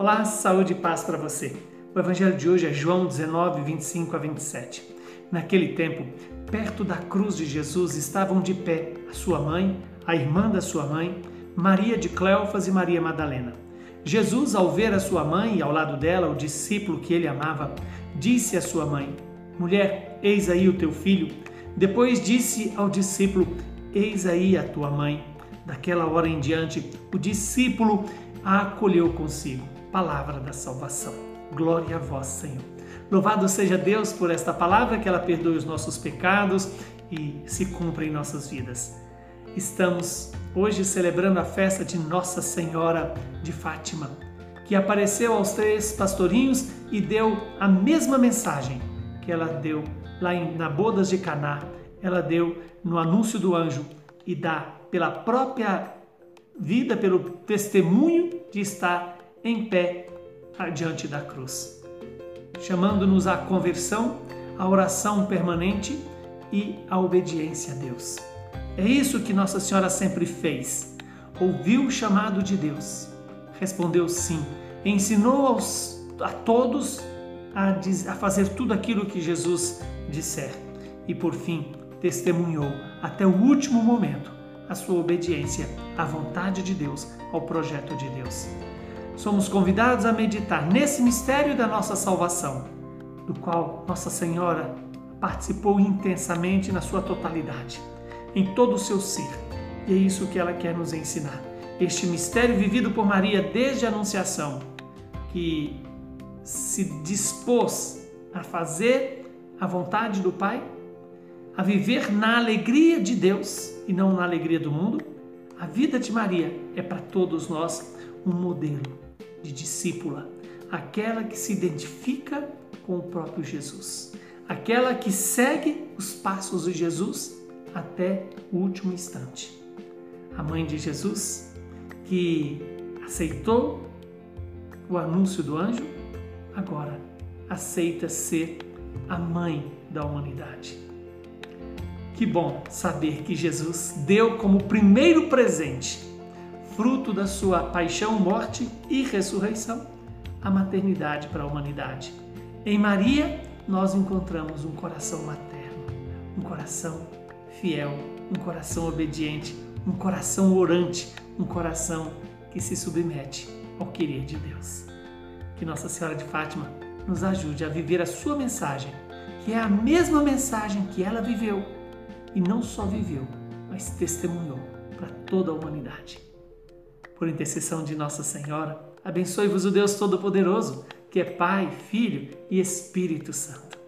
Olá, saúde e paz para você. O evangelho de hoje é João 19, 25 a 27. Naquele tempo, perto da cruz de Jesus estavam de pé a sua mãe, a irmã da sua mãe, Maria de Cleofas e Maria Madalena. Jesus, ao ver a sua mãe e ao lado dela o discípulo que ele amava, disse à sua mãe: Mulher, eis aí o teu filho. Depois disse ao discípulo: Eis aí a tua mãe. Daquela hora em diante, o discípulo a acolheu consigo palavra da salvação. Glória a vós, Senhor. Louvado seja Deus por esta palavra, que ela perdoe os nossos pecados e se cumpra em nossas vidas. Estamos hoje celebrando a festa de Nossa Senhora de Fátima, que apareceu aos três pastorinhos e deu a mesma mensagem que ela deu lá em, na Bodas de Caná, ela deu no anúncio do anjo e dá pela própria vida, pelo testemunho de estar em pé diante da cruz, chamando-nos à conversão, à oração permanente e à obediência a Deus. É isso que Nossa Senhora sempre fez. Ouviu o chamado de Deus, respondeu sim, ensinou aos, a todos a, a fazer tudo aquilo que Jesus disser e, por fim, testemunhou até o último momento a sua obediência à vontade de Deus, ao projeto de Deus somos convidados a meditar nesse mistério da nossa salvação, do qual Nossa Senhora participou intensamente na sua totalidade, em todo o seu ser. E é isso que ela quer nos ensinar. Este mistério vivido por Maria desde a Anunciação, que se dispôs a fazer a vontade do Pai, a viver na alegria de Deus e não na alegria do mundo. A vida de Maria é para todos nós um modelo de discípula, aquela que se identifica com o próprio Jesus, aquela que segue os passos de Jesus até o último instante. A mãe de Jesus, que aceitou o anúncio do anjo, agora aceita ser a mãe da humanidade. Que bom saber que Jesus deu como primeiro presente fruto da sua paixão, morte e ressurreição, a maternidade para a humanidade. Em Maria, nós encontramos um coração materno, um coração fiel, um coração obediente, um coração orante, um coração que se submete ao querer de Deus. Que Nossa Senhora de Fátima nos ajude a viver a sua mensagem, que é a mesma mensagem que ela viveu e não só viveu, mas testemunhou para toda a humanidade por intercessão de Nossa Senhora, abençoe-vos o Deus Todo-Poderoso, que é Pai, Filho e Espírito Santo.